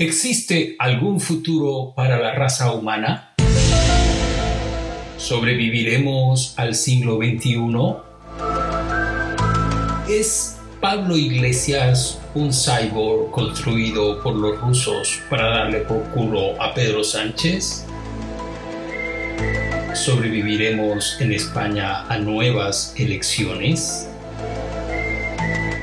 ¿Existe algún futuro para la raza humana? ¿Sobreviviremos al siglo XXI? ¿Es Pablo Iglesias un cyborg construido por los rusos para darle por culo a Pedro Sánchez? ¿Sobreviviremos en España a nuevas elecciones?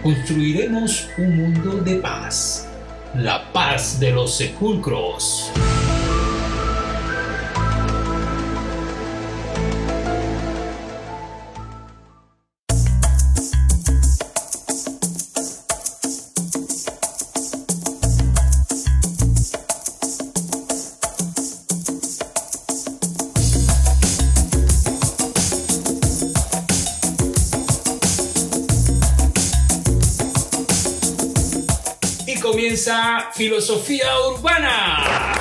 ¿Construiremos un mundo de paz? La paz de los sepulcros. Filosofía Urbana.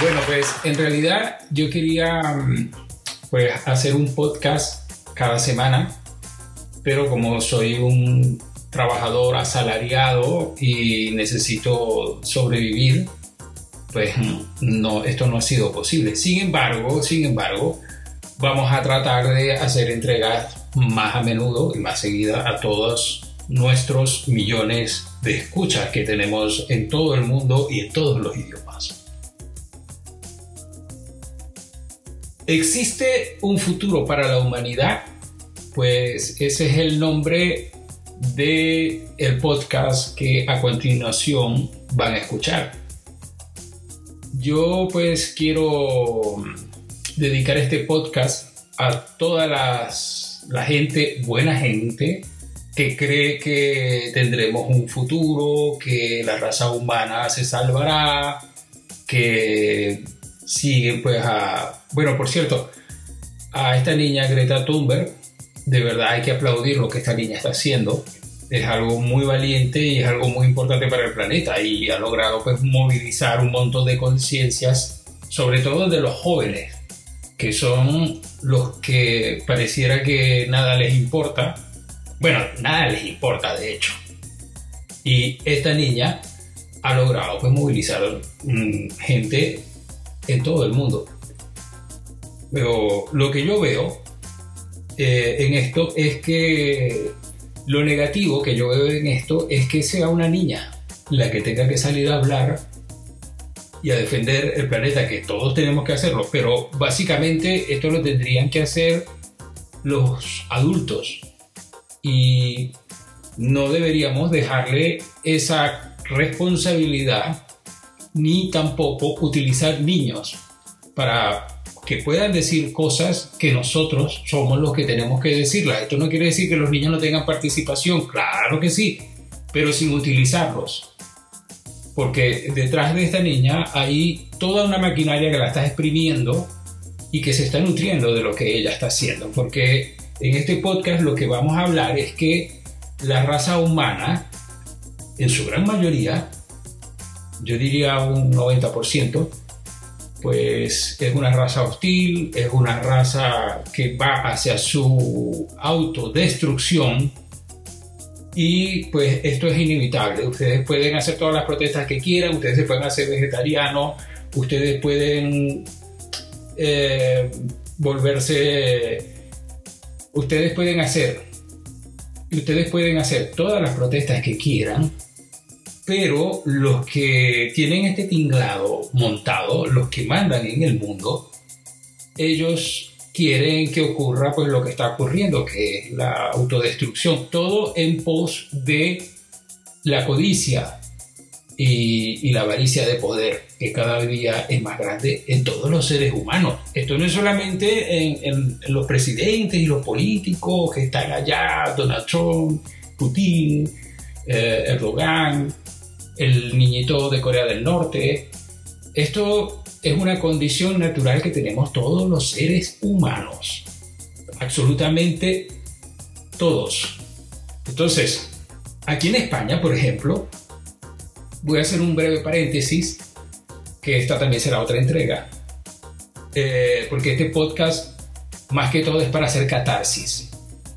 Bueno, pues en realidad yo quería mm, pues, hacer un podcast cada semana, pero como soy un trabajador asalariado y necesito sobrevivir, pues no, esto no ha sido posible. Sin embargo, sin embargo, vamos a tratar de hacer entregas más a menudo y más seguida a todos nuestros millones de escuchas que tenemos en todo el mundo y en todos los idiomas. ¿Existe un futuro para la humanidad? Pues ese es el nombre de el podcast que a continuación van a escuchar. Yo pues quiero dedicar este podcast a toda las, la gente, buena gente, que cree que tendremos un futuro, que la raza humana se salvará, que siguen pues a... Bueno, por cierto, a esta niña Greta Thunberg, de verdad hay que aplaudir lo que esta niña está haciendo. Es algo muy valiente y es algo muy importante para el planeta y ha logrado pues, movilizar un montón de conciencias, sobre todo de los jóvenes, que son los que pareciera que nada les importa. Bueno, nada les importa de hecho. Y esta niña ha logrado pues, movilizar mm, gente en todo el mundo. Pero lo que yo veo eh, en esto es que lo negativo que yo veo en esto es que sea una niña la que tenga que salir a hablar y a defender el planeta, que todos tenemos que hacerlo, pero básicamente esto lo tendrían que hacer los adultos. Y no deberíamos dejarle esa responsabilidad ni tampoco utilizar niños para que puedan decir cosas que nosotros somos los que tenemos que decirlas. Esto no quiere decir que los niños no tengan participación, claro que sí, pero sin utilizarlos. Porque detrás de esta niña hay toda una maquinaria que la está exprimiendo y que se está nutriendo de lo que ella está haciendo. Porque en este podcast lo que vamos a hablar es que la raza humana, en su gran mayoría, yo diría un 90%, pues es una raza hostil, es una raza que va hacia su autodestrucción y pues esto es inevitable. Ustedes pueden hacer todas las protestas que quieran, ustedes se pueden hacer vegetarianos, ustedes pueden eh, volverse, ustedes pueden hacer, ustedes pueden hacer todas las protestas que quieran, pero los que tienen este tinglado montado, los que mandan en el mundo, ellos quieren que ocurra pues lo que está ocurriendo, que es la autodestrucción, todo en pos de la codicia y, la avaricia de poder, que cada día es más grande en todos los seres humanos. Esto no es solamente en, los presidentes y los políticos que están allá, Donald Trump, Putin, eh, Erdogan, el niñito de Corea del Norte. Esto es una condición natural que tenemos todos los seres humanos. Absolutamente todos. Entonces, aquí en España, por ejemplo, voy a hacer un breve paréntesis, que esta también será otra entrega, eh, porque este podcast más que todo es para hacer catarsis,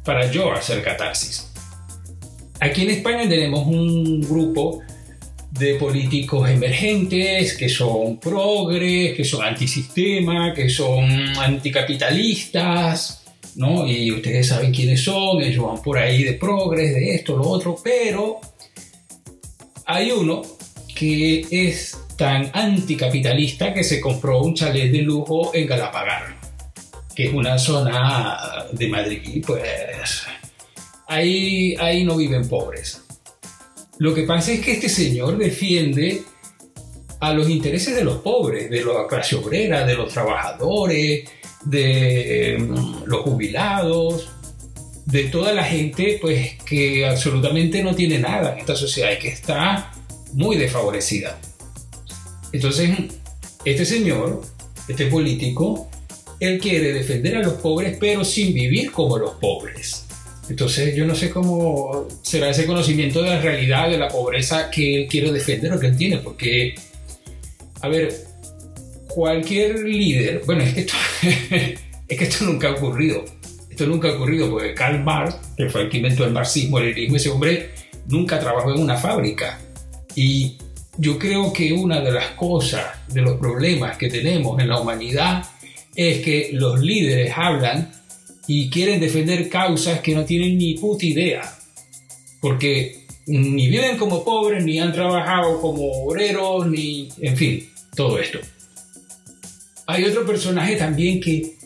para yo hacer catarsis. Aquí en España tenemos un grupo de políticos emergentes que son progres, que son antisistema, que son anticapitalistas, ¿no? Y ustedes saben quiénes son, ellos van por ahí de progres, de esto, lo otro, pero hay uno que es tan anticapitalista que se compró un chalet de lujo en Galapagar, que es una zona de Madrid, pues ahí, ahí no viven pobres. Lo que pasa es que este señor defiende a los intereses de los pobres, de la clase obrera, de los trabajadores, de mm, los jubilados, de toda la gente pues que absolutamente no tiene nada en esta sociedad y que está muy desfavorecida. Entonces, este señor, este político, él quiere defender a los pobres pero sin vivir como los pobres. Entonces yo no sé cómo será ese conocimiento de la realidad, de la pobreza que él quiere defender o que él tiene, porque, a ver, cualquier líder, bueno, es que esto, es que esto nunca ha ocurrido, esto nunca ha ocurrido porque Karl Marx, que fue el que inventó el marxismo, el leninismo, ese hombre nunca trabajó en una fábrica. Y yo creo que una de las cosas, de los problemas que tenemos en la humanidad, es que los líderes hablan y quieren defender causas que no tienen ni puta idea. Porque ni viven como pobres, ni han trabajado como obreros, ni... en fin, todo esto. Hay otro personaje también que...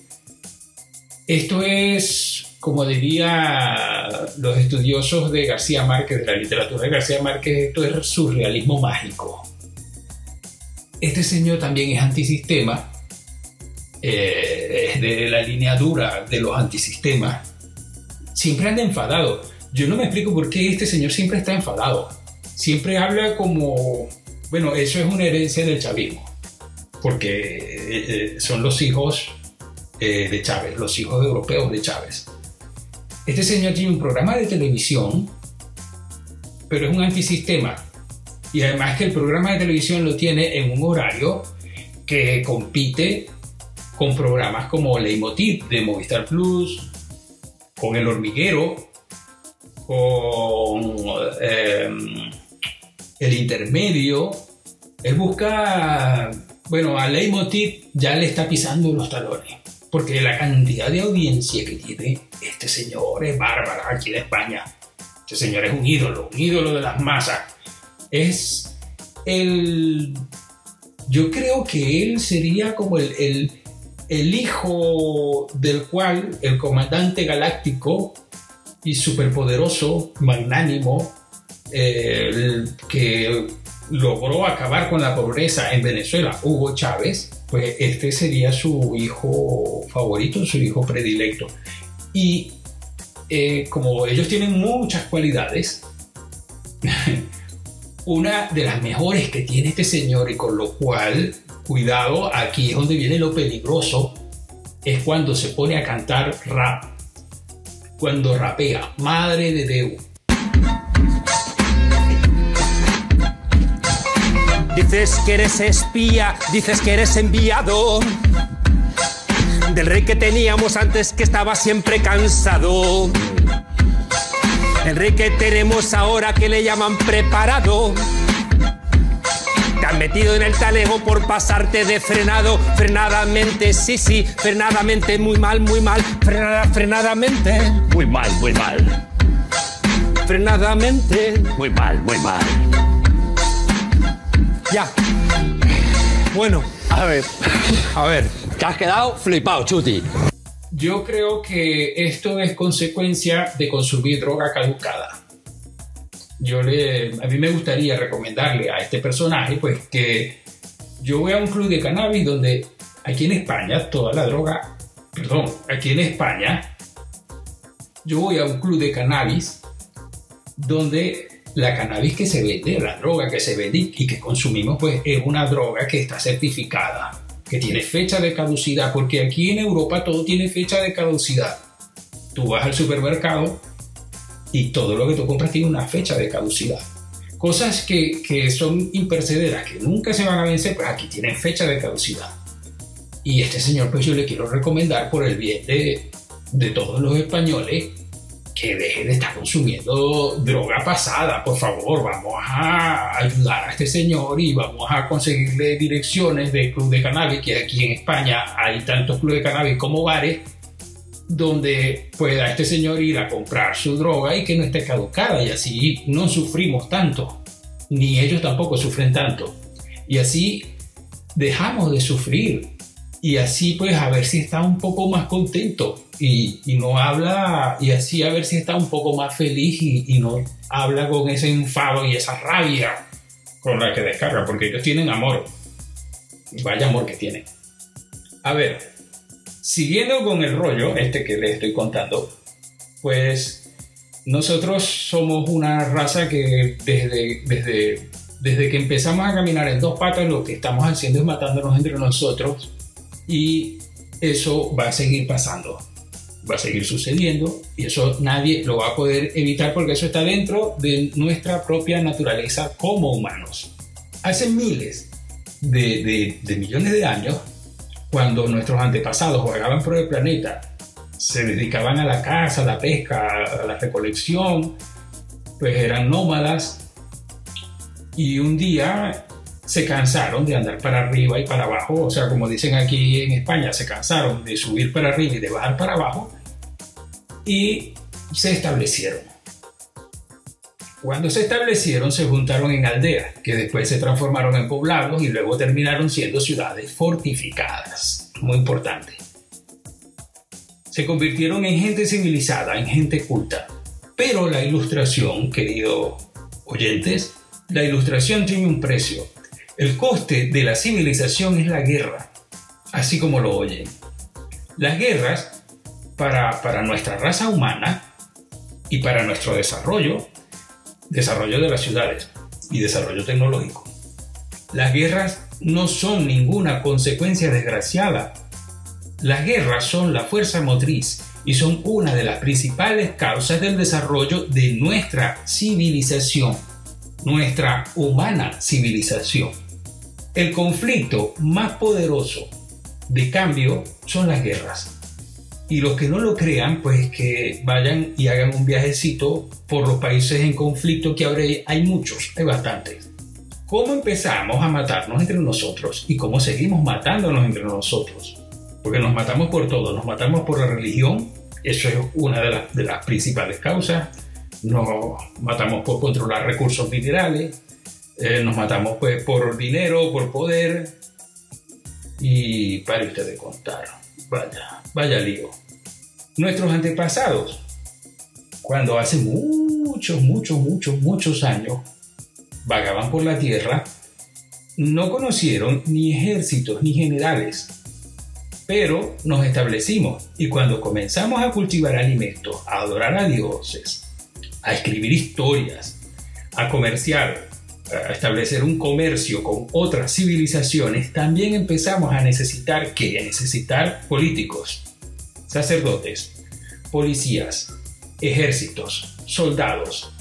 Esto es, como diría los estudiosos de García Márquez, de la literatura de García Márquez, esto es surrealismo mágico. Este señor también es antisistema eh, de la línea dura de los antisistemas, siempre anda enfadado. Yo no me explico por qué este señor siempre está enfadado. Siempre habla como, bueno, eso es una herencia del chavismo, porque eh, eh, son los hijos de Chávez, los hijos europeos de Chávez. Este señor tiene un programa de televisión, pero es un antisistema. Y además que el programa de televisión lo tiene en un horario que compite con programas como Leitmotiv de Movistar Plus, con El Hormiguero, con em, El Intermedio. Él busca, bueno, a Leitmotiv ya le está pisando los talones, porque la cantidad de audiencia que tiene este señor es bárbara aquí en España. Este señor es un ídolo, un ídolo de las masas. Es el... Yo creo que él sería como el el hijo del cual el comandante galáctico y superpoderoso, magnánimo, eh, que logró acabar con la pobreza en Venezuela, Hugo Chávez, pues este sería su hijo favorito, su hijo predilecto. Y eh, como ellos tienen muchas cualidades, una de las mejores que tiene este señor y con lo cual cuidado, aquí es donde viene lo peligroso, es cuando se pone a cantar rap, cuando rapea, madre de Dios. Dices que eres espía, dices que eres enviado del rey que teníamos antes que estaba siempre cansado. El rey que tenemos ahora que le llaman preparado metido en el talego por pasarte de frenado, frenadamente, sí, sí, frenadamente, muy mal, muy mal, frenada, frenadamente. Muy mal, muy mal. Frenadamente. Muy mal, muy mal. Ya. Bueno. A ver. A ver. Te has quedado flipado, Chuti. Yo creo que esto es consecuencia de consumir droga caducada yo le, a mí me gustaría recomendarle a este personaje, pues que yo voy a un club de cannabis donde aquí en España toda la droga, perdón, aquí en España, yo voy a un club de cannabis donde la cannabis que se vende, la droga que se vende y que consumimos, pues es una droga que está certificada, que tiene fecha de caducidad, porque aquí en Europa todo tiene fecha de caducidad. Tú vas al supermercado y todo lo que tú compras tiene una fecha de caducidad. cosas que, que son impercederas, que nunca se van a vencer, pues aquí tienen fecha de caducidad. Y este señor, pues yo le quiero recomendar por el bien de, de todos los españoles que deje de estar consumiendo droga pasada, por favor, vamos a ayudar a este señor y vamos a conseguirle direcciones de club de cannabis, que aquí en España hay tantos clubes de cannabis como bares, donde pueda este señor ir a comprar su droga y que no esté caducada. Y así no sufrimos tanto, ni ellos tampoco sufren tanto. Y así dejamos de sufrir. Y así pues a ver si está un poco más contento. Y, no habla y así a ver si está un poco más feliz y, y, no habla con ese enfado y esa rabia con la que descarga porque ellos tienen amor. Vaya amor que tienen. A ver siguiendo con el rollo este que les estoy contando pues nosotros somos una raza que desde, desde, desde que empezamos a caminar en dos patas lo que estamos haciendo es matándonos entre nosotros y eso va a seguir pasando, va a seguir sucediendo y eso nadie lo va a poder evitar porque eso está dentro de nuestra propia naturaleza como humanos. Hace miles de, millones de años, cuando nuestros antepasados vagaban por el planeta, se dedicaban a la caza, a la pesca, a la recolección, pues eran nómadas. Y un día se cansaron de andar para arriba y para abajo, o sea, como dicen aquí en España, se cansaron de subir para arriba y de bajar para abajo. Y se establecieron. Cuando se establecieron se juntaron en aldeas, que después se transformaron en poblados y luego terminaron siendo ciudades fortificadas. Muy importante. Se convirtieron en gente civilizada, en gente culta. Pero la ilustración, queridos oyentes, la ilustración tiene un precio el coste de la civilización es la guerra, así como lo oyen. Las guerras, para, para nuestra raza humana y para nuestro desarrollo, desarrollo de las ciudades y desarrollo tecnológico, las guerras no son ninguna consecuencia desgraciada. Las guerras son la fuerza motriz y son una de las principales causas del desarrollo de nuestra civilización, nuestra humana civilización. El conflicto más poderoso de cambio son las guerras. Y los que no lo crean, pues que vayan y hagan un viajecito por los países en conflicto, que ahora hay muchos, hay bastantes. ¿Cómo empezamos a matarnos entre nosotros y cómo seguimos matándonos entre nosotros? Porque nos matamos por todo, nos matamos por la religión, eso es una de, las, principales causas, nos matamos por controlar recursos minerales, eh, nos matamos pues por dinero, por poder. Y para usted de contar, vaya, vaya lío. Nuestros antepasados, cuando hace muchos, muchos, muchos, muchos años vagaban por la tierra, no conocieron ni ejércitos ni generales, pero nos establecimos y cuando comenzamos a cultivar alimentos, a adorar a dioses, a escribir historias, a comerciar, a establecer un comercio con otras civilizaciones, también empezamos a necesitar que necesitar políticos, sacerdotes, policías, ejércitos, soldados,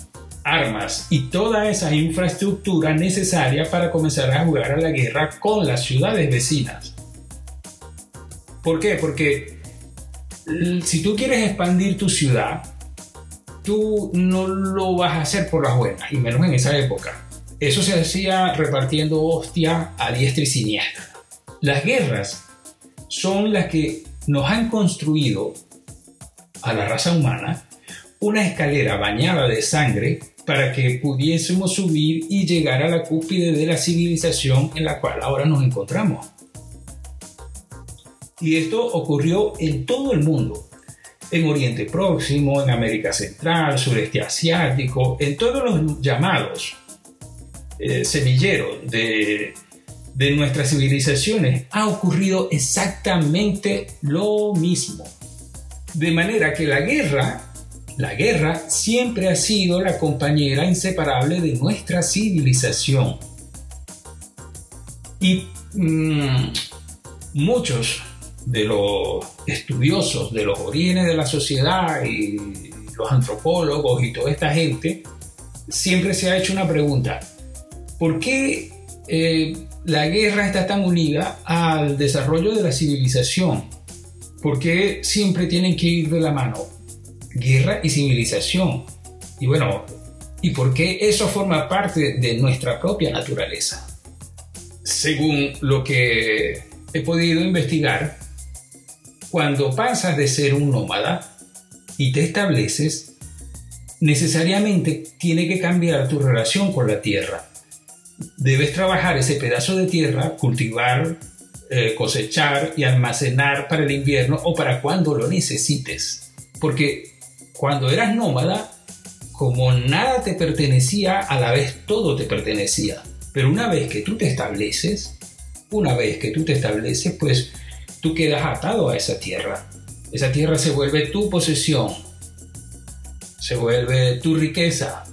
armas y toda esa infraestructura necesaria para comenzar a jugar a la guerra con las ciudades vecinas. ¿Por qué? Porque si tú quieres expandir tu ciudad, tú no lo vas a hacer por las buenas, y menos en esa época. Eso se hacía repartiendo hostia a diestra y siniestra. Las guerras son las que nos han construido a la raza humana una escalera bañada de sangre para que pudiésemos subir y llegar a la cúspide de la civilización en la cual ahora nos encontramos. Y esto ocurrió en todo el mundo, en Oriente Próximo, en América Central, Sureste Asiático, en todos los llamados eh, semillero de, de nuestras civilizaciones ha ocurrido exactamente lo mismo. De manera que la guerra, la guerra siempre ha sido la compañera inseparable de nuestra civilización. Y mmm, muchos de los estudiosos de los orígenes de la sociedad y los antropólogos y toda esta gente siempre se ha hecho una pregunta. ¿Por qué eh, la guerra está tan unida al desarrollo de la civilización? ¿Por qué siempre tienen que ir de la mano? Guerra y civilización. Y bueno, ¿y por qué eso forma parte de nuestra propia naturaleza? Según lo que he podido investigar, cuando pasas de ser un nómada y te estableces, necesariamente tiene que cambiar tu relación con la tierra. Debes trabajar ese pedazo de tierra, cultivar, eh, cosechar y almacenar para el invierno o para cuando lo necesites. Porque cuando eras nómada, como nada te pertenecía, a la vez todo te pertenecía. Pero una vez que tú te estableces, una vez que tú te estableces, pues tú quedas atado a esa tierra. Esa tierra se vuelve tu posesión, se vuelve tu riqueza,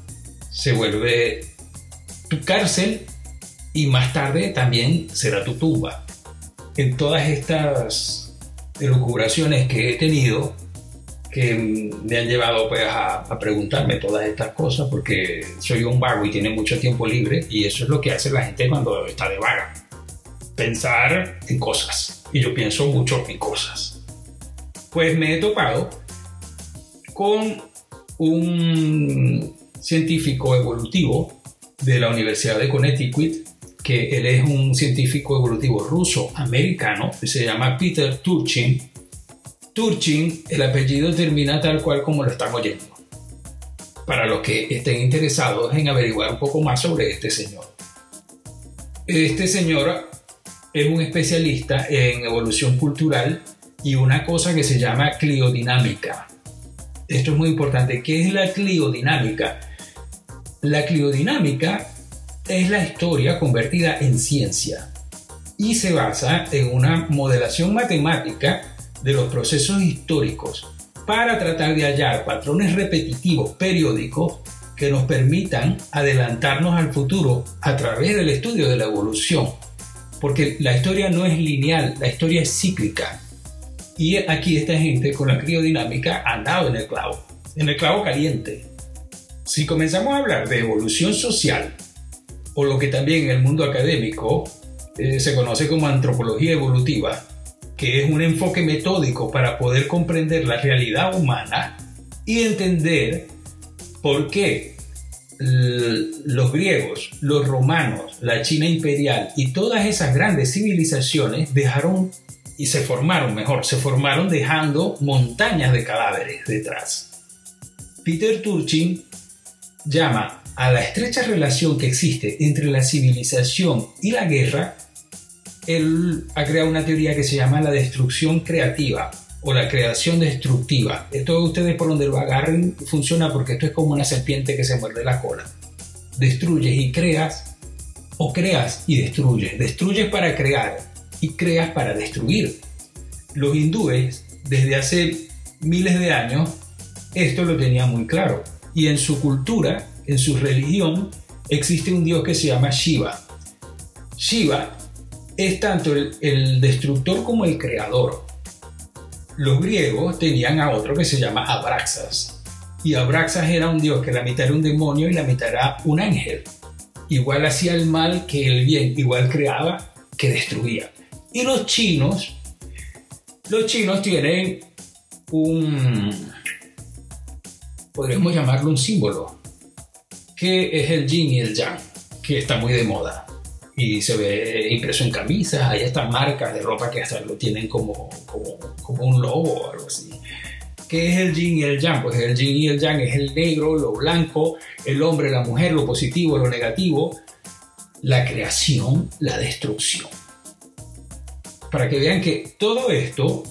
se vuelve tu cárcel y más tarde también será tu tumba. En todas estas elucubraciones que he tenido, que me han llevado pues, a, a, preguntarme todas estas cosas, porque soy un vago y tiene mucho tiempo libre, y eso es lo que hace la gente cuando está de vaga pensar en cosas. Y yo pienso mucho en cosas. Pues me he topado con un científico evolutivo de la Universidad de Connecticut, que él es un científico evolutivo ruso-americano, que se llama Peter Turchin. Turchin, el apellido termina tal cual como lo están oyendo. Para los que estén interesados en averiguar un poco más sobre este señor. Este señor es un especialista en evolución cultural y una cosa que se llama cliodinámica. Esto es muy importante. ¿Qué es la cliodinámica? La cliodinámica es la historia convertida en ciencia y se basa en una modelación matemática de los procesos históricos para tratar de hallar patrones repetitivos periódicos que nos permitan adelantarnos al futuro a través del estudio de la evolución porque la historia no es lineal, la historia es cíclica. Y aquí esta gente con la criodinámica dado en el clavo, en el clavo caliente. Si comenzamos a hablar de evolución social, o lo que también en el mundo académico eh, se conoce como antropología evolutiva, que es un enfoque metódico para poder comprender la realidad humana y entender por qué los griegos, los romanos, la China imperial y todas esas grandes civilizaciones dejaron y se formaron, mejor, se formaron dejando montañas de cadáveres detrás. Peter Turchin llama a la estrecha relación que existe entre la civilización y la guerra, él ha creado una teoría que se llama la destrucción creativa o la creación destructiva. Esto ustedes por donde lo agarren funciona porque esto es como una serpiente que se muerde la cola. Destruyes y creas o creas y destruyes. Destruyes para crear y creas para destruir. Los hindúes desde hace miles de años esto lo tenían muy claro. Y en su cultura, en su religión, existe un dios que se llama Shiva. Shiva es tanto el, destructor como el creador los griegos tenían a otro que se llama Abraxas. Y Abraxas era un dios que la mitad era un demonio y la mitad era un ángel. Igual hacía el mal que el bien, igual creaba que destruía. Y los chinos, los chinos tienen un, podríamos llamarlo un símbolo, que es el yin y el yang, que está muy de moda y se ve impreso en camisas, hay estas marcas de ropa que hasta lo tienen como, como, como un logo o algo así. ¿Qué es el yin y el yang? Pues el yin y el yang es el negro, lo blanco, el hombre, la mujer, lo positivo, lo negativo, la creación, la destrucción. Para que vean que todo esto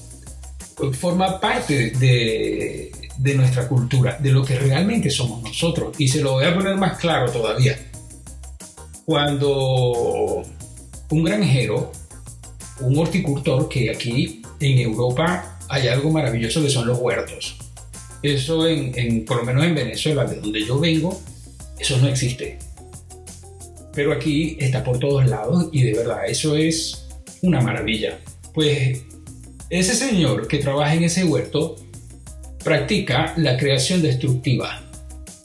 forma parte de, de nuestra cultura, de lo que realmente somos nosotros. Y se lo voy a poner más claro todavía cuando un granjero, un horticultor, que aquí en Europa hay algo maravilloso que son los huertos. Eso en, por lo menos en Venezuela, de donde yo vengo, eso no existe. Pero aquí está por todos lados y de verdad, eso es una maravilla. Pues ese señor que trabaja en ese huerto practica la creación destructiva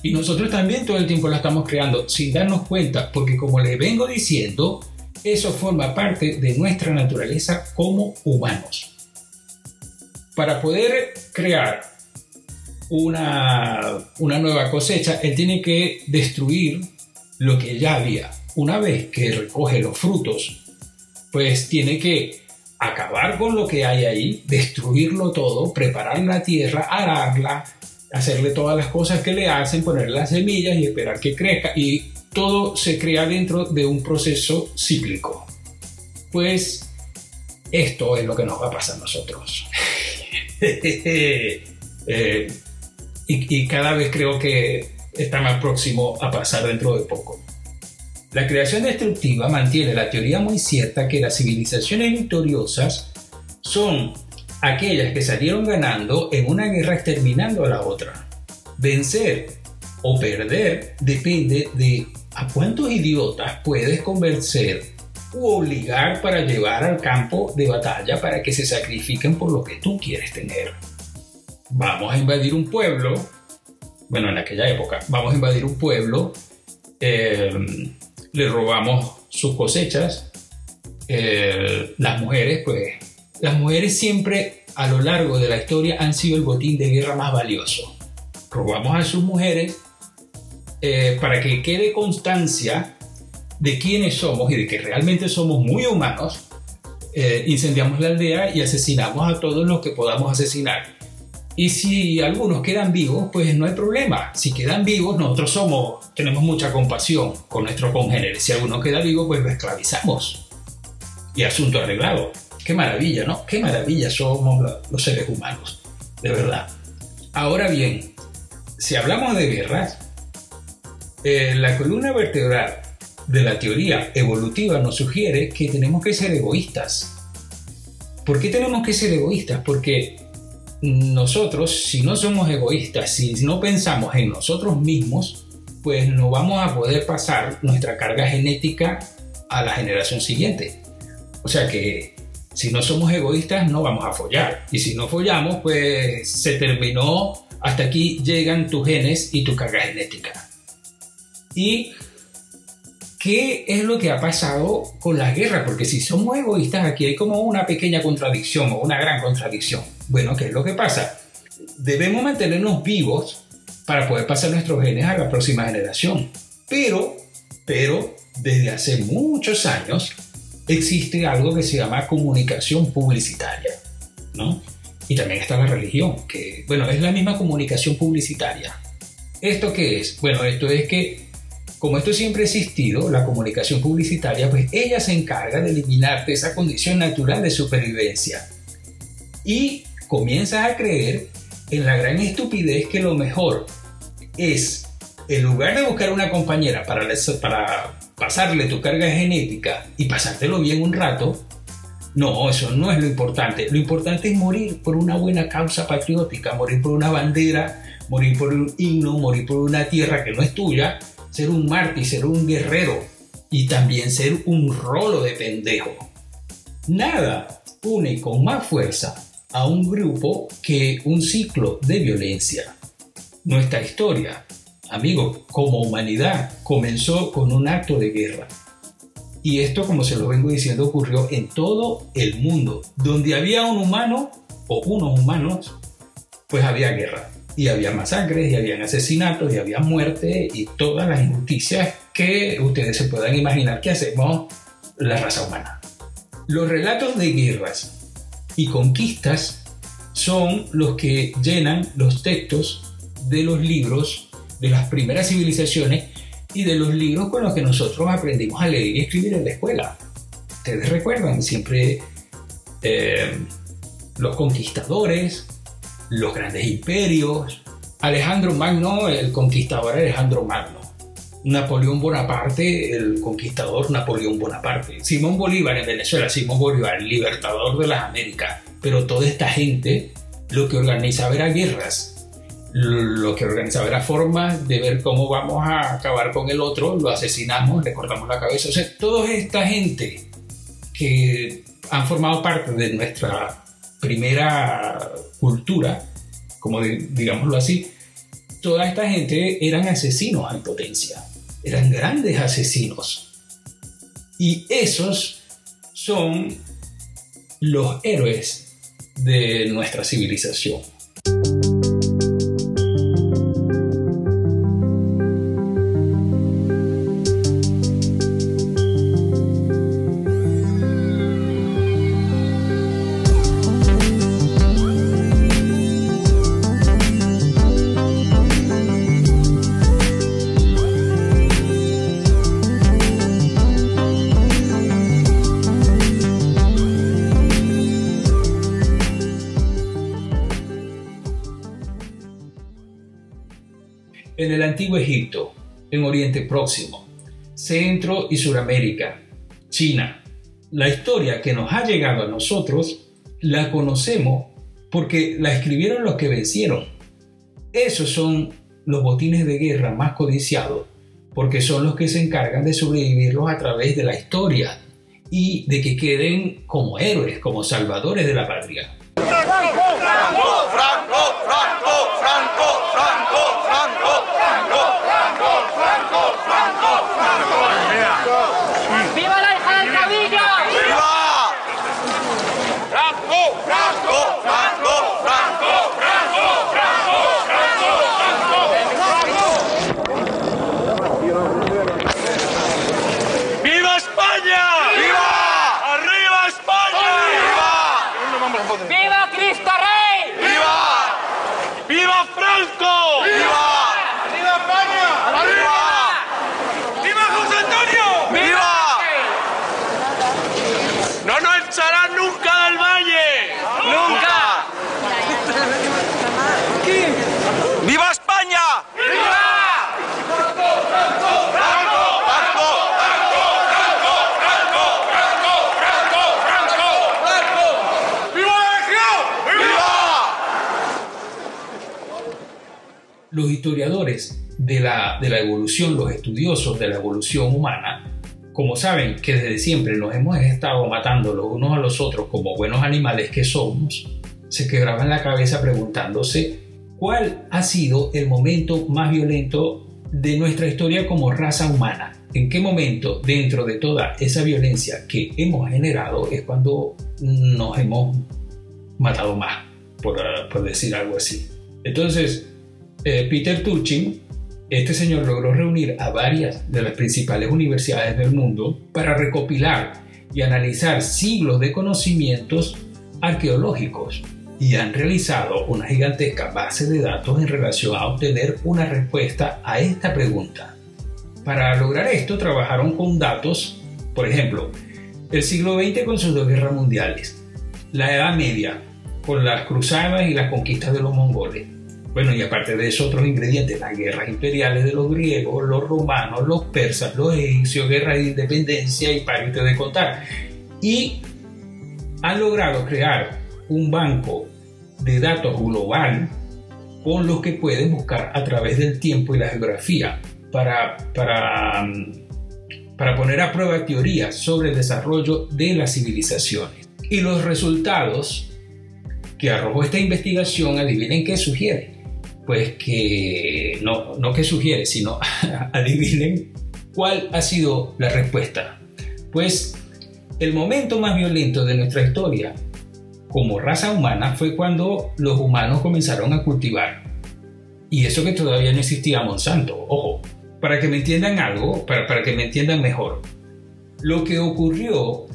Y nosotros también todo el tiempo la estamos creando sin darnos cuenta, porque como les vengo diciendo, eso forma parte de nuestra naturaleza como humanos. Para poder crear una, una nueva cosecha, él tiene que destruir lo que ya había. Una vez que recoge los frutos, pues tiene que acabar con lo que hay ahí, destruirlo todo, preparar la tierra, ararla, hacerle todas las cosas que le hacen, ponerle las semillas y esperar que crezca. Y todo se crea dentro de un proceso cíclico. Pues esto es lo que nos va a pasar a nosotros. Eh, y cada vez creo que está más próximo a pasar dentro de poco. La creación destructiva mantiene la teoría muy cierta que las civilizaciones victoriosas son aquellas que salieron ganando en una guerra exterminando a la otra. Vencer o perder depende de a cuántos idiotas puedes convencer u obligar para llevar al campo de batalla para que se sacrifiquen por lo que tú quieres tener. Vamos a invadir un pueblo, bueno, en aquella época, vamos a invadir un pueblo, eh, le robamos sus cosechas, eh, las mujeres, pues las mujeres siempre a lo largo de la historia han sido el botín de guerra más valioso. Robamos a sus mujeres eh, para que quede constancia de quiénes somos y de que realmente somos muy humanos. Eh, incendiamos la aldea y asesinamos a todos los que podamos asesinar. Y si algunos quedan vivos, pues no hay problema. Si quedan vivos, nosotros somos, tenemos mucha compasión con nuestros congéneres. Si alguno queda vivo, pues lo esclavizamos. Y asunto arreglado. Qué maravilla, ¿no? Qué maravilla somos los seres humanos, de verdad. Ahora bien, si hablamos de guerras, eh, la columna vertebral de la teoría evolutiva nos sugiere que tenemos que ser egoístas. ¿Por qué tenemos que ser egoístas? Porque nosotros, si no somos egoístas, si no pensamos en nosotros mismos, pues no vamos a poder pasar nuestra carga genética a la generación siguiente. O sea que si no somos egoístas, no vamos a follar. Y si no follamos, pues se terminó. Hasta aquí llegan tus genes y tu carga genética. ¿Y qué es lo que ha pasado con la guerra? Porque si somos egoístas, aquí hay como una pequeña contradicción o una gran contradicción. Bueno, ¿qué es lo que pasa? Debemos mantenernos vivos para poder pasar nuestros genes a la próxima generación. Pero, pero, desde hace muchos años, existe algo que se llama comunicación publicitaria, ¿no? Y también está la religión, que, bueno, es la misma comunicación publicitaria. ¿Esto qué es? Bueno, esto es que, como esto siempre ha existido, la comunicación publicitaria, pues ella se encarga de eliminarte esa condición natural de supervivencia. Y comienzas a creer en la gran estupidez que lo mejor es, en lugar de buscar una compañera para, para pasarle tu carga genética y pasártelo bien un rato, no, eso no es lo importante. Lo importante es morir por una buena causa patriótica, morir por una bandera, morir por un himno, morir por una tierra que no es tuya, ser un mártir, ser un guerrero y también ser un rolo de pendejo. Nada une con más fuerza a un grupo que un ciclo de violencia. Nuestra historia Amigos, como humanidad comenzó con un acto de guerra. Y esto, como se lo vengo diciendo, ocurrió en todo el mundo. Donde había un humano o unos humanos, pues había guerra. Y había masacres, y había asesinatos, y había muerte, y todas las injusticias que ustedes se puedan imaginar que hacemos la raza humana. Los relatos de guerras y conquistas son los que llenan los textos de los libros de las primeras civilizaciones y de los libros con los que nosotros aprendimos a leer y escribir en la escuela. Ustedes recuerdan siempre eh, los conquistadores, los grandes imperios, Alejandro Magno, el conquistador Alejandro Magno, Napoleón Bonaparte, el conquistador Napoleón Bonaparte, Simón Bolívar en Venezuela, Simón Bolívar, libertador de las Américas, pero toda esta gente lo que organizaba era guerras. Lo que organizaba era formas de ver cómo vamos a acabar con el otro, lo asesinamos, le cortamos la cabeza. O sea, toda esta gente que han formado parte de nuestra primera cultura, como digámoslo así, toda esta gente eran asesinos en potencia, eran grandes asesinos. Y esos son los héroes de nuestra civilización. Próximo, Centro y Suramérica, China. La historia que nos ha llegado a nosotros la conocemos porque la escribieron los que vencieron. Esos son los botines de guerra más codiciados porque son los que se encargan de sobrevivirlos a través de la historia y de que queden como héroes, como salvadores de la patria. ¡Viva Los historiadores de la, de la evolución, los estudiosos de la evolución humana, como saben que desde siempre nos hemos estado matando los unos a los otros como buenos animales que somos, se quebraban la cabeza preguntándose cuál ha sido el momento más violento de nuestra historia como raza humana. ¿En qué momento dentro de toda esa violencia que hemos generado es cuando nos hemos matado más, por, por decir algo así? Entonces, eh, Peter Turchin, este señor logró reunir a varias de las principales universidades del mundo para recopilar y analizar siglos de conocimientos arqueológicos y han realizado una gigantesca base de datos en relación a obtener una respuesta a esta pregunta. Para lograr esto trabajaron con datos, por ejemplo, el siglo XX con sus dos guerras mundiales, la Edad Media con las cruzadas y las conquistas de los mongoles, bueno, y aparte de eso, otros ingredientes, las guerras imperiales de los griegos, los romanos, los persas, los egipcios, guerras de independencia y para de contar. Y han logrado crear un banco de datos global con los que pueden buscar a través del tiempo y la geografía para, para, para poner a prueba teorías sobre el desarrollo de las civilizaciones. Y los resultados que arrojó esta investigación, adivinen qué sugiere pues que no, no que sugiere, sino adivinen cuál ha sido la respuesta. Pues el momento más violento de nuestra historia como raza humana fue cuando los humanos comenzaron a cultivar. Y eso que todavía no existía Monsanto, ojo, para que me entiendan algo, para, para que me entiendan mejor. Lo que ocurrió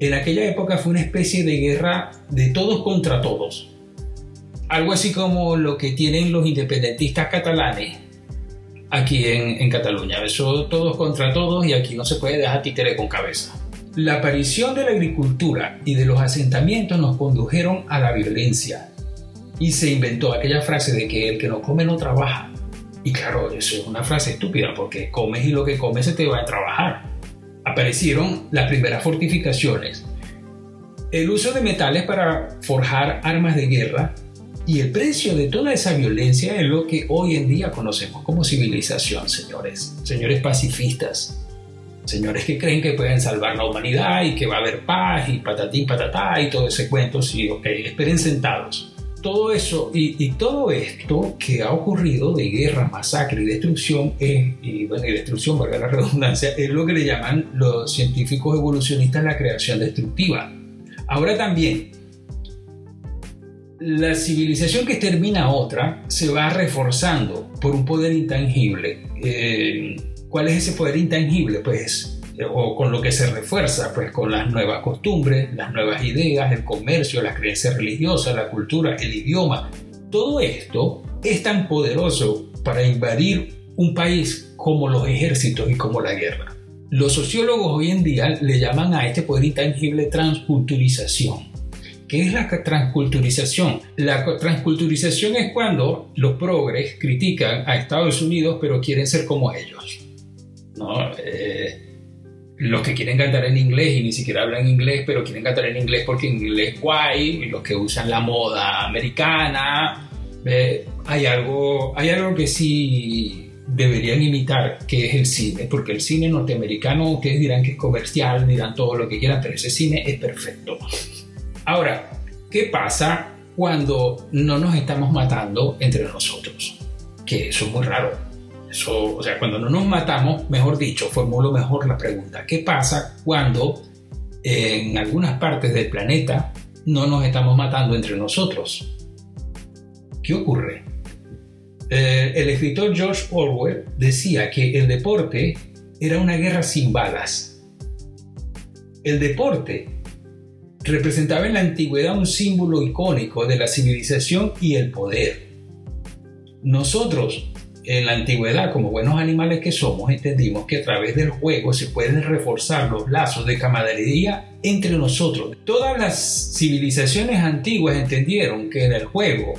en aquella época fue una especie de guerra de todos contra todos algo así como lo que tienen los independentistas catalanes aquí en, en, Cataluña. Eso todos contra todos y aquí no se puede dejar títere con cabeza. La aparición de la agricultura y de los asentamientos nos condujeron a la violencia y se inventó aquella frase de que el que no come no trabaja. Y claro, eso es una frase estúpida porque comes y lo que comes se te va a trabajar. Aparecieron las primeras fortificaciones, el uso de metales para forjar armas de guerra y el precio de toda esa violencia es lo que hoy en día conocemos como civilización, señores. Señores pacifistas. Señores que creen que pueden salvar la humanidad y que va a haber paz y patatín patatá y todo ese cuento. Sí, ok, esperen sentados. todo eso y, y todo esto que ha ocurrido de guerra, masacre y destrucción, es, y, bueno, y destrucción, valga la redundancia, es lo que le llaman los científicos evolucionistas la creación destructiva. Ahora también, la civilización que termina otra se va reforzando por un poder intangible. Eh, ¿Cuál es ese poder intangible? Pues, o con lo que se refuerza, pues con las nuevas costumbres, las nuevas ideas, el comercio, las creencias religiosas, la cultura, el idioma. Todo esto es tan poderoso para invadir un país como los ejércitos y como la guerra. Los sociólogos hoy en día le llaman a este poder intangible transculturización. ¿Qué es la transculturización? La transculturización es cuando los progres critican a Estados Unidos pero quieren ser como ellos. ¿no? Eh, los que quieren cantar en inglés y ni siquiera hablan inglés, pero quieren cantar en inglés porque en inglés guay, los que usan la moda americana, eh, hay, algo, hay algo que sí deberían imitar, que es el cine, porque el cine norteamericano, ustedes dirán que es comercial, dirán todo lo que quieran, pero ese cine es perfecto. Ahora, ¿qué pasa cuando no nos estamos matando entre nosotros? Que eso es muy raro o sea, cuando no nos matamos, mejor dicho, formulo mejor la pregunta. ¿Qué pasa cuando en algunas partes del planeta no nos estamos matando entre nosotros? ¿Qué ocurre? Eh, el escritor George Orwell decía que el deporte era una guerra sin balas. El deporte representaba en la antigüedad un símbolo icónico de la civilización y el poder. Nosotros en la antigüedad, como buenos animales que somos, entendimos que a través del juego se pueden reforzar los lazos de camaradería entre nosotros. Todas las civilizaciones antiguas entendieron que en el juego,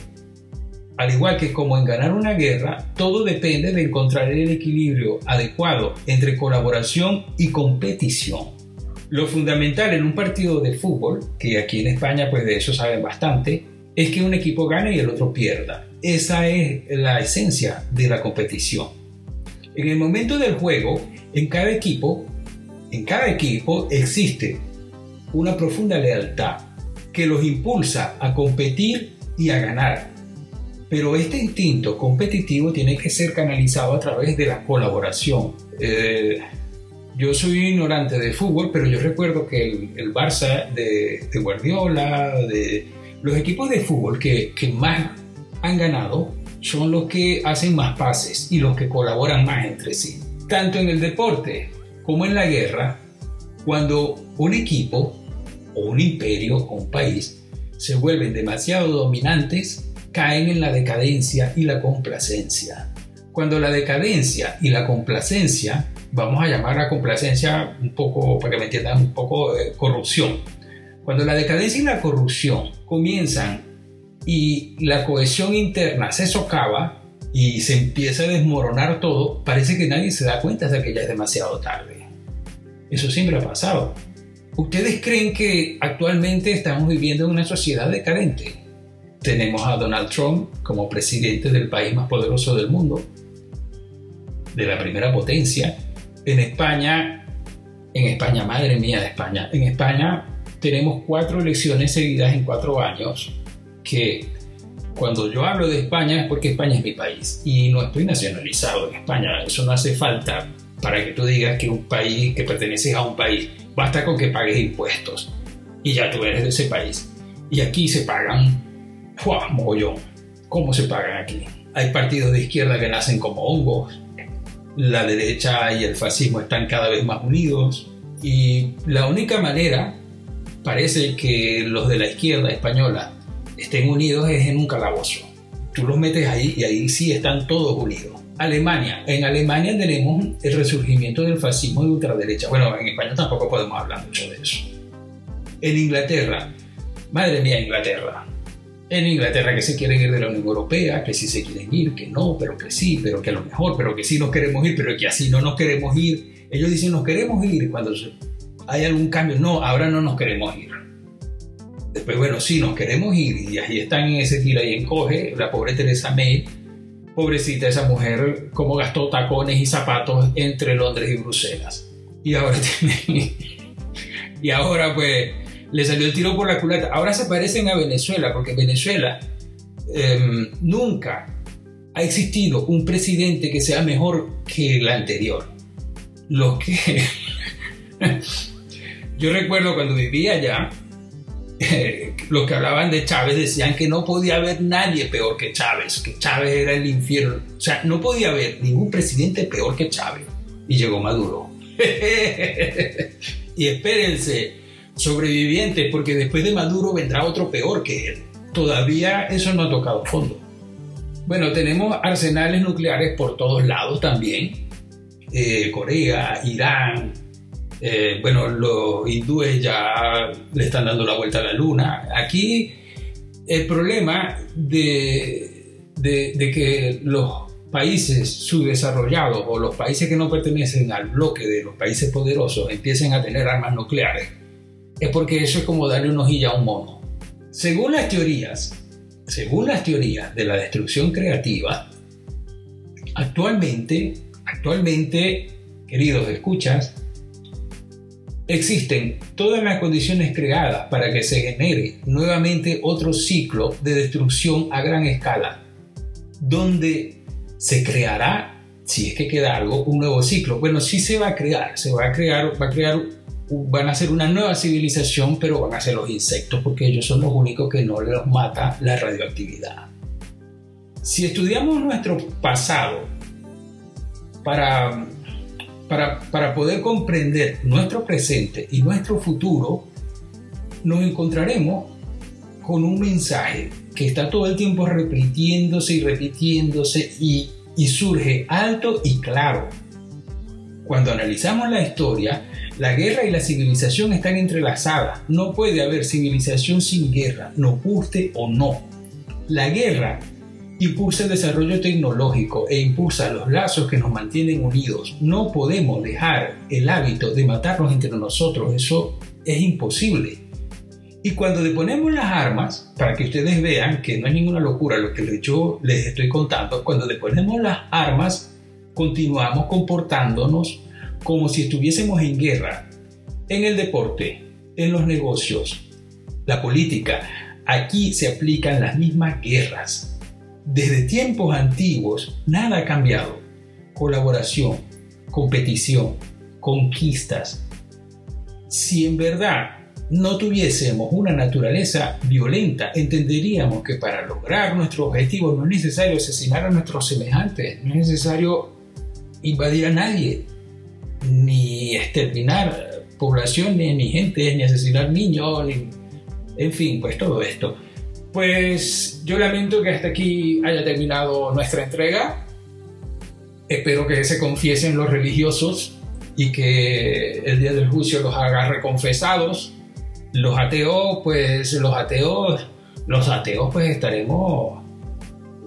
al igual que como en ganar una guerra, todo depende de encontrar el equilibrio adecuado entre colaboración y competición. Lo fundamental en un partido de fútbol, que aquí en España pues de eso saben bastante, es que un equipo gane y el otro pierda. Esa es la esencia de la competición. En el momento del juego, en cada equipo, en cada equipo existe una profunda lealtad que los impulsa a competir y a ganar. Pero este instinto competitivo tiene que ser canalizado a través de la colaboración. Eh, yo soy ignorante de fútbol, pero yo recuerdo que el, Barça de, de, Guardiola, de los equipos de fútbol que, que más han ganado son los que hacen más pases y los que colaboran más entre sí. Tanto en el deporte como en la guerra, cuando un equipo o un imperio o un país se vuelven demasiado dominantes, caen en la decadencia y la complacencia. Cuando la decadencia y la complacencia, vamos a llamar a complacencia un poco, para que me entiendan, un poco de corrupción. Cuando la decadencia y la corrupción comienzan y la cohesión interna se socava y se empieza a desmoronar todo, parece que nadie se da cuenta de que ya es demasiado tarde. Eso siempre ha pasado. ¿Ustedes creen que actualmente estamos viviendo en una sociedad decadente? Tenemos a Donald Trump como presidente del país más poderoso del mundo, de la primera potencia. En España, en España, madre mía de España, en España tenemos cuatro elecciones seguidas en cuatro años que cuando yo hablo de España es porque España es mi país y no estoy nacionalizado en España. Eso no hace falta para que tú digas que un país, que perteneces a un país, basta con que pagues impuestos y ya tú eres de ese país. Y aquí se pagan, ¡fua! mogollón. ¿Cómo se pagan aquí? Hay partidos de izquierda que nacen como hongos, la derecha y el fascismo están cada vez más unidos y la única manera parece que los de la izquierda española estén unidos es en un calabozo. Tú los metes ahí y ahí sí están todos unidos. Alemania. En Alemania tenemos el resurgimiento del fascismo de ultraderecha. Bueno, en España tampoco podemos hablar mucho de eso. En Inglaterra. Madre mía, Inglaterra. En Inglaterra que se quieren ir de la Unión Europea, que sí se quieren ir, que no, pero que sí, pero que a lo mejor, pero que sí nos queremos ir, pero que así no nos queremos ir. Ellos dicen nos queremos ir cuando hay algún cambio. No, ahora no nos queremos ir. Después, bueno, sí, nos queremos ir y ahí están en ese tira y encoge la pobre Teresa May, pobrecita esa mujer, como gastó tacones y zapatos entre Londres y Bruselas. Y ahora y ahora pues le salió el tiro por la culata. Ahora se parecen a Venezuela, porque Venezuela em, nunca ha existido un presidente que sea mejor que el anterior. Lo que yo recuerdo cuando vivía allá, eh, los que hablaban de Chávez decían que no podía haber nadie peor que Chávez, que Chávez era el infierno. O sea, no podía haber ningún presidente peor que Chávez. Y llegó Maduro. y espérense, sobrevivientes, porque después de Maduro vendrá otro peor que él. Todavía eso no ha tocado fondo. Bueno, tenemos arsenales nucleares por todos lados también. Eh, Corea, Irán, eh, bueno, los hindúes ya le están dando la vuelta a la luna. Aquí el problema de, de, de que los países subdesarrollados o los países que no pertenecen al bloque de los países poderosos empiecen a tener armas nucleares es porque eso es como darle una hojilla a un mono. Según las teorías, según las teorías de la destrucción creativa, actualmente, actualmente, queridos escuchas, existen todas las condiciones creadas para que se genere nuevamente otro ciclo de destrucción a gran escala, donde se creará, si es que queda algo, un nuevo ciclo. Bueno, sí se va a crear, se va a crear, va a crear, van a ser una nueva civilización, pero van a ser los insectos, porque ellos son los únicos que no les mata la radioactividad. Si estudiamos nuestro pasado para, para, para poder comprender nuestro presente y nuestro futuro, nos encontraremos con un mensaje que está todo el tiempo repitiéndose y repitiéndose y, y surge alto y claro. Cuando analizamos la historia, la guerra y la civilización están entrelazadas. No puede haber civilización sin guerra, nos guste o no. La guerra impulsa el desarrollo tecnológico e impulsa los lazos que nos mantienen unidos. No podemos dejar el hábito de matarnos entre nosotros, eso es imposible. Y cuando le ponemos las armas, para que ustedes vean que no es ninguna locura lo que yo les estoy contando, cuando le ponemos las armas, continuamos comportándonos como si estuviésemos en guerra, en el deporte, en los negocios, la política. Aquí se aplican las mismas guerras. Desde tiempos antiguos, nada ha cambiado. Colaboración, competición, conquistas. Si en verdad no tuviésemos una naturaleza violenta, entenderíamos que para lograr nuestro objetivo no es necesario asesinar a nuestros semejantes, no es necesario invadir a nadie, ni exterminar poblaciones, ni gente, ni asesinar niños, ni... en fin, pues todo esto. Pues yo lamento que hasta aquí haya terminado nuestra entrega. Espero que se confiesen los religiosos y que el día del juicio los haga reconfesados los ateos, pues los ateos, los ateos pues estaremos,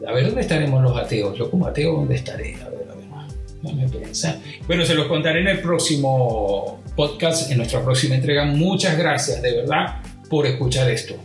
a ver dónde estaremos los ateos, yo como ateo dónde estaré, a ver, piensa. Bueno, se los contaré en el próximo podcast, en nuestra próxima entrega. Muchas gracias de verdad por escuchar esto.